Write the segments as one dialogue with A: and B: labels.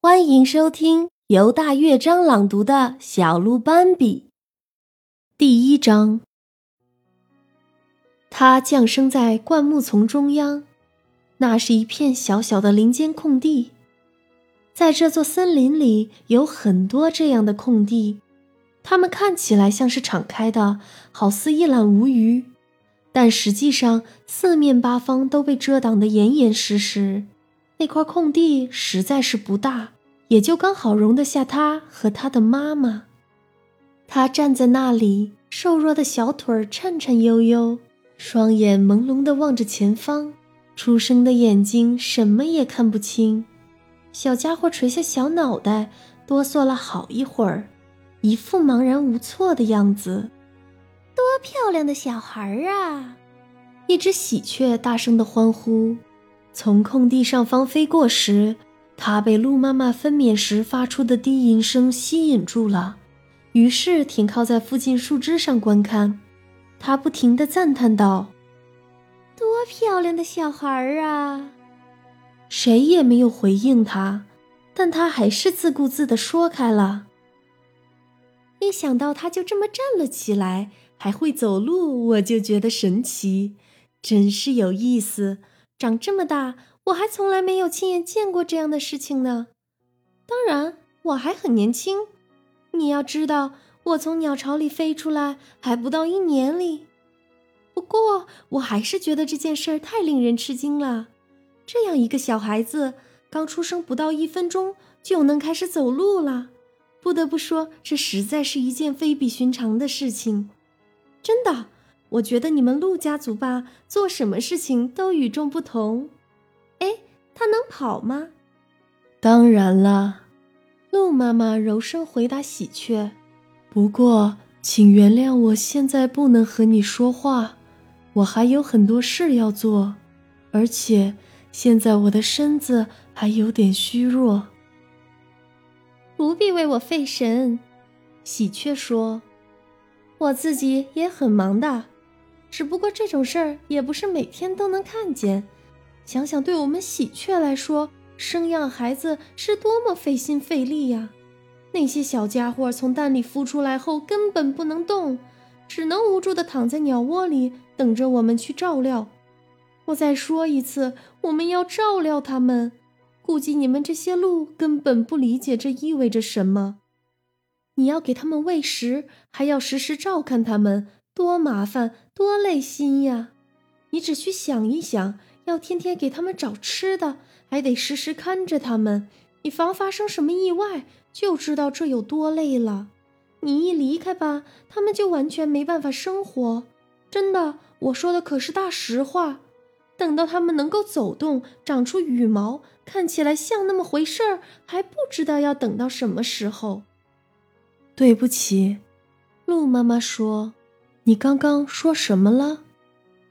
A: 欢迎收听由大乐章朗读的《小鹿斑比》第一章。他降生在灌木丛中央，那是一片小小的林间空地。在这座森林里有很多这样的空地，它们看起来像是敞开的，好似一览无余，但实际上四面八方都被遮挡得严严实实。那块空地实在是不大，也就刚好容得下他和他的妈妈。他站在那里，瘦弱的小腿儿颤颤悠悠，双眼朦胧地望着前方，出生的眼睛什么也看不清。小家伙垂下小脑袋，哆嗦了好一会儿，一副茫然无措的样子。
B: 多漂亮的小孩儿啊！
A: 一只喜鹊大声地欢呼。从空地上方飞过时，它被鹿妈妈分娩时发出的低吟声吸引住了，于是停靠在附近树枝上观看。它不停地赞叹道：“
B: 多漂亮的小孩儿啊！”
A: 谁也没有回应他，但他还是自顾自地说开了。一想到他就这么站了起来，还会走路，我就觉得神奇，真是有意思。长这么大，我还从来没有亲眼见过这样的事情呢。当然，我还很年轻。你要知道，我从鸟巢里飞出来还不到一年里。不过，我还是觉得这件事儿太令人吃惊了。这样一个小孩子，刚出生不到一分钟就能开始走路了。不得不说，这实在是一件非比寻常的事情。真的。我觉得你们陆家族吧，做什么事情都与众不同。哎，他能跑吗？当然啦，鹿妈妈柔声回答喜鹊。不过，请原谅我现在不能和你说话，我还有很多事要做，而且现在我的身子还有点虚弱。不必为我费神，喜鹊说，我自己也很忙的。只不过这种事儿也不是每天都能看见。想想对我们喜鹊来说，生养孩子是多么费心费力呀！那些小家伙从蛋里孵出来后根本不能动，只能无助地躺在鸟窝里，等着我们去照料。我再说一次，我们要照料它们。估计你们这些鹿根本不理解这意味着什么。你要给它们喂食，还要时时照看它们。多麻烦，多累心呀！你只需想一想，要天天给他们找吃的，还得时时看着他们，以防发生什么意外，就知道这有多累了。你一离开吧，他们就完全没办法生活。真的，我说的可是大实话。等到他们能够走动，长出羽毛，看起来像那么回事儿，还不知道要等到什么时候。对不起，鹿妈妈说。你刚刚说什么了？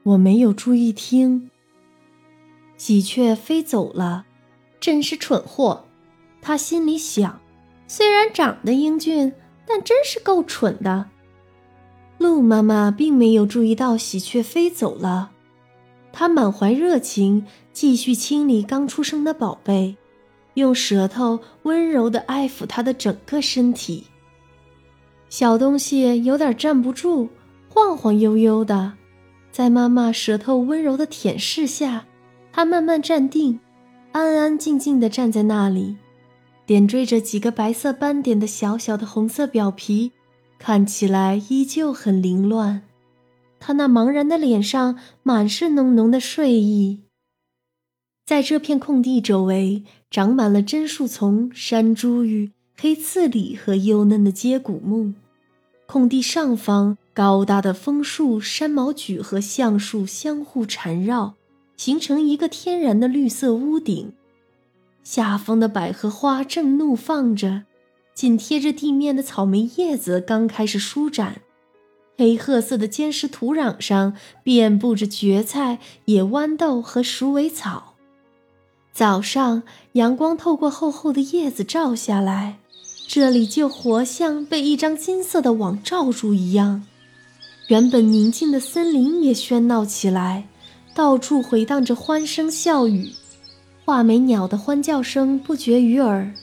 A: 我没有注意听。喜鹊飞走了，真是蠢货。他心里想，虽然长得英俊，但真是够蠢的。鹿妈妈并没有注意到喜鹊飞走了，她满怀热情，继续清理刚出生的宝贝，用舌头温柔地爱抚它的整个身体。小东西有点站不住。晃晃悠悠的，在妈妈舌头温柔的舔舐下，它慢慢站定，安安静静地站在那里，点缀着几个白色斑点的小小的红色表皮，看起来依旧很凌乱。它那茫然的脸上满是浓浓的睡意。在这片空地周围，长满了榛树丛、山茱萸、黑刺李和幼嫩的接骨木。空地上方。高大的枫树、山毛榉和橡树相互缠绕，形成一个天然的绿色屋顶。下方的百合花正怒放着，紧贴着地面的草莓叶子刚开始舒展。黑褐色的坚实土壤上遍布着蕨菜、野豌豆和鼠尾草。早上，阳光透过厚厚的叶子照下来，这里就活像被一张金色的网罩住一样。原本宁静的森林也喧闹起来，到处回荡着欢声笑语，画眉鸟的欢叫声不绝于耳，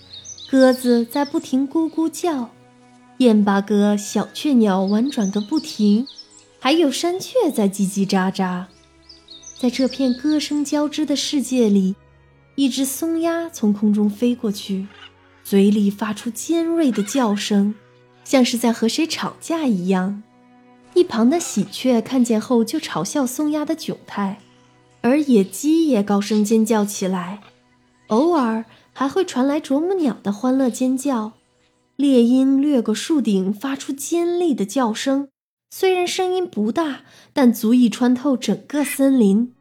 A: 鸽子在不停咕咕叫，燕八哥、小雀鸟婉转个不停，还有山雀在叽叽喳喳。在这片歌声交织的世界里，一只松鸦从空中飞过去，嘴里发出尖锐的叫声，像是在和谁吵架一样。一旁的喜鹊看见后就嘲笑松鸦的窘态，而野鸡也高声尖叫起来，偶尔还会传来啄木鸟的欢乐尖叫。猎鹰掠过树顶，发出尖利的叫声，虽然声音不大，但足以穿透整个森林。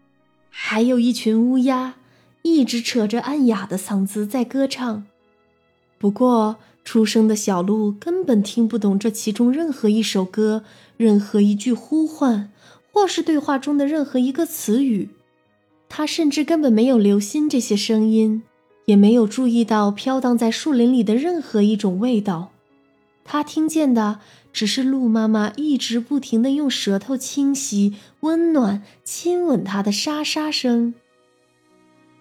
A: 还有一群乌鸦，一直扯着暗哑的嗓子在歌唱。不过，出生的小鹿根本听不懂这其中任何一首歌。任何一句呼唤，或是对话中的任何一个词语，他甚至根本没有留心这些声音，也没有注意到飘荡在树林里的任何一种味道。他听见的只是鹿妈妈一直不停地用舌头清洗、温暖、亲吻它的沙沙声。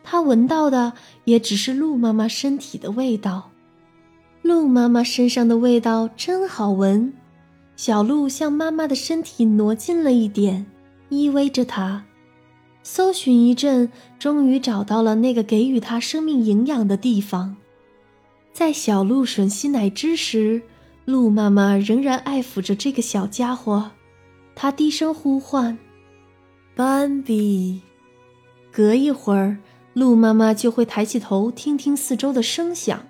A: 他闻到的也只是鹿妈妈身体的味道。鹿妈妈身上的味道真好闻。小鹿向妈妈的身体挪近了一点，依偎着它，搜寻一阵，终于找到了那个给予它生命营养的地方。在小鹿吮吸奶汁时，鹿妈妈仍然爱抚着这个小家伙，它低声呼唤：“斑比。”隔一会儿，鹿妈妈就会抬起头，听听四周的声响，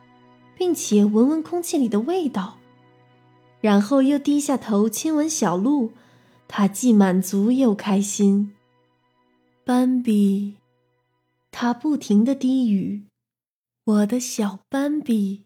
A: 并且闻闻空气里的味道。然后又低下头亲吻小鹿，他既满足又开心。斑比，他不停的低语：“我的小斑比。”